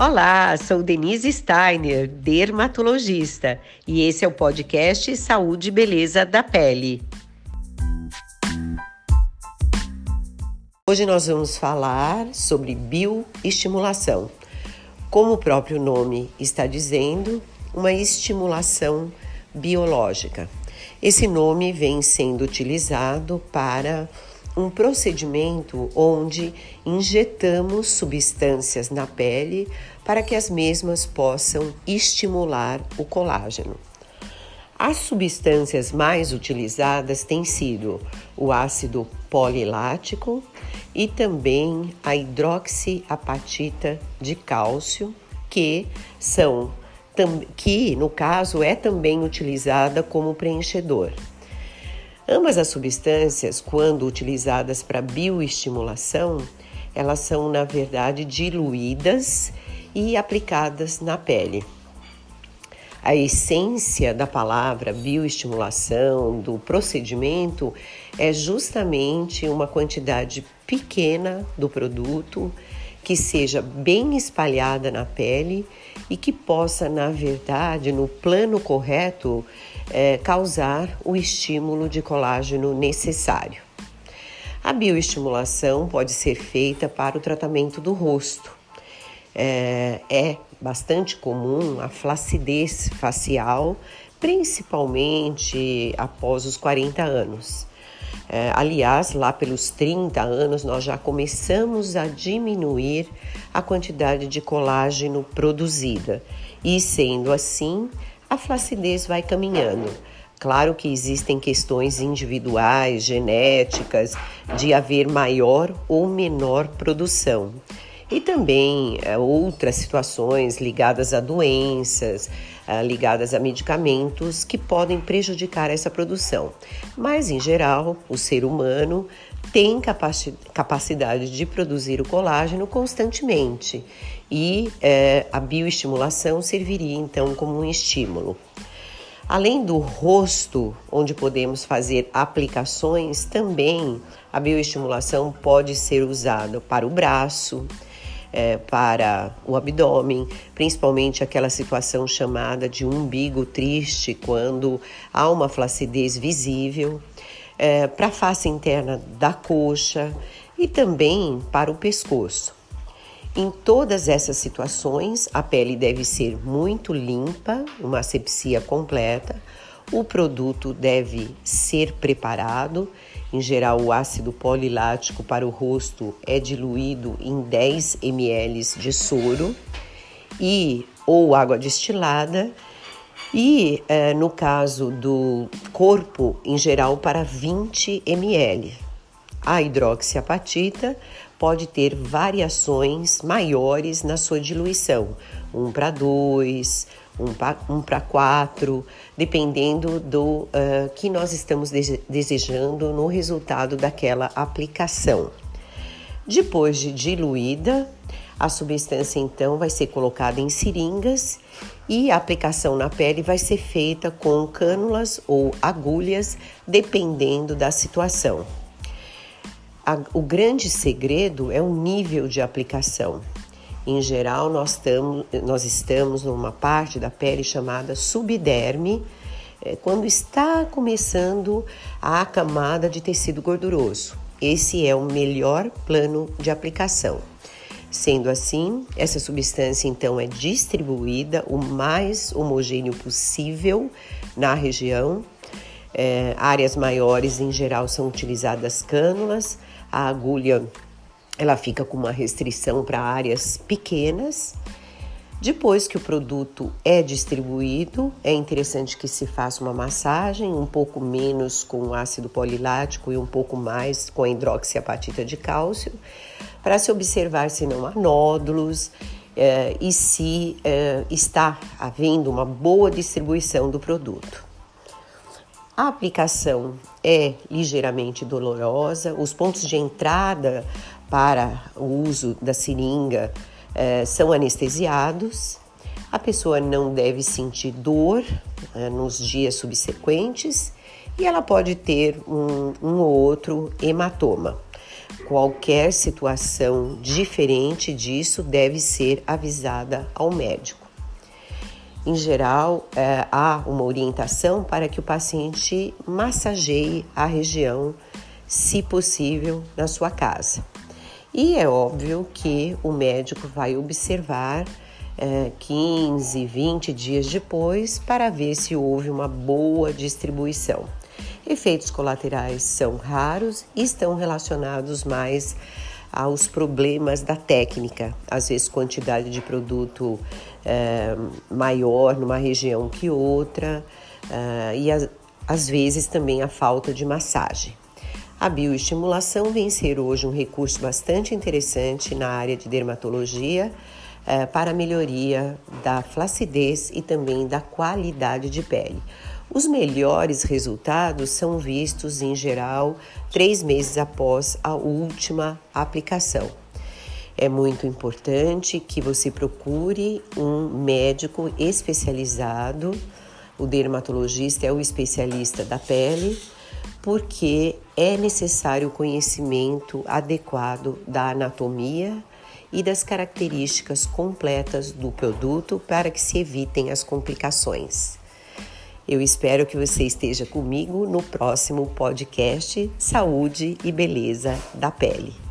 Olá, sou Denise Steiner, dermatologista, e esse é o podcast Saúde e Beleza da Pele. Hoje nós vamos falar sobre bioestimulação. Como o próprio nome está dizendo, uma estimulação biológica. Esse nome vem sendo utilizado para um procedimento onde injetamos substâncias na pele para que as mesmas possam estimular o colágeno. As substâncias mais utilizadas têm sido o ácido polilático e também a hidroxiapatita de cálcio, que são que no caso é também utilizada como preenchedor. Ambas as substâncias, quando utilizadas para bioestimulação, elas são na verdade diluídas e aplicadas na pele. A essência da palavra bioestimulação, do procedimento, é justamente uma quantidade pequena do produto que seja bem espalhada na pele e que possa, na verdade, no plano correto, é, causar o estímulo de colágeno necessário. A bioestimulação pode ser feita para o tratamento do rosto. É, é bastante comum a flacidez facial, principalmente após os 40 anos. É, aliás, lá pelos 30 anos, nós já começamos a diminuir a quantidade de colágeno produzida, e sendo assim, a flacidez vai caminhando. Claro que existem questões individuais, genéticas, de haver maior ou menor produção. E também é, outras situações ligadas a doenças, é, ligadas a medicamentos que podem prejudicar essa produção. Mas, em geral, o ser humano tem capacidade de produzir o colágeno constantemente e é, a bioestimulação serviria então como um estímulo. Além do rosto, onde podemos fazer aplicações, também a bioestimulação pode ser usada para o braço, é, para o abdômen, principalmente aquela situação chamada de umbigo triste, quando há uma flacidez visível, é, para a face interna da coxa e também para o pescoço. Em todas essas situações, a pele deve ser muito limpa, uma asepsia completa. O produto deve ser preparado. Em geral, o ácido polilático para o rosto é diluído em 10 ml de soro e ou água destilada. E eh, no caso do corpo, em geral, para 20 ml. A hidroxiapatita pode ter variações maiores na sua diluição, 1 para 2, 1 para 4, dependendo do uh, que nós estamos desejando no resultado daquela aplicação. Depois de diluída, a substância então vai ser colocada em seringas e a aplicação na pele vai ser feita com cânulas ou agulhas, dependendo da situação o grande segredo é o nível de aplicação. Em geral, nós, tamo, nós estamos numa parte da pele chamada subderme, é, quando está começando a camada de tecido gorduroso. Esse é o melhor plano de aplicação. Sendo assim, essa substância então é distribuída o mais homogêneo possível na região. É, áreas maiores, em geral, são utilizadas cânulas, a agulha ela fica com uma restrição para áreas pequenas. Depois que o produto é distribuído, é interessante que se faça uma massagem, um pouco menos com ácido polilático e um pouco mais com a hidroxiapatita de cálcio, para se observar se não há nódulos eh, e se eh, está havendo uma boa distribuição do produto. A aplicação é ligeiramente dolorosa, os pontos de entrada para o uso da seringa eh, são anestesiados. A pessoa não deve sentir dor eh, nos dias subsequentes e ela pode ter um, um ou outro hematoma. qualquer situação diferente disso deve ser avisada ao médico. Em geral, é, há uma orientação para que o paciente massageie a região, se possível, na sua casa. E é óbvio que o médico vai observar é, 15, 20 dias depois para ver se houve uma boa distribuição. Efeitos colaterais são raros e estão relacionados mais aos problemas da técnica, às vezes quantidade de produto é, maior numa região que outra, é, e a, às vezes também a falta de massagem. A bioestimulação vem ser hoje um recurso bastante interessante na área de dermatologia é, para a melhoria da flacidez e também da qualidade de pele. Os melhores resultados são vistos, em geral, três meses após a última aplicação. É muito importante que você procure um médico especializado. O dermatologista é o especialista da pele porque é necessário o conhecimento adequado da anatomia e das características completas do produto para que se evitem as complicações. Eu espero que você esteja comigo no próximo podcast Saúde e Beleza da Pele.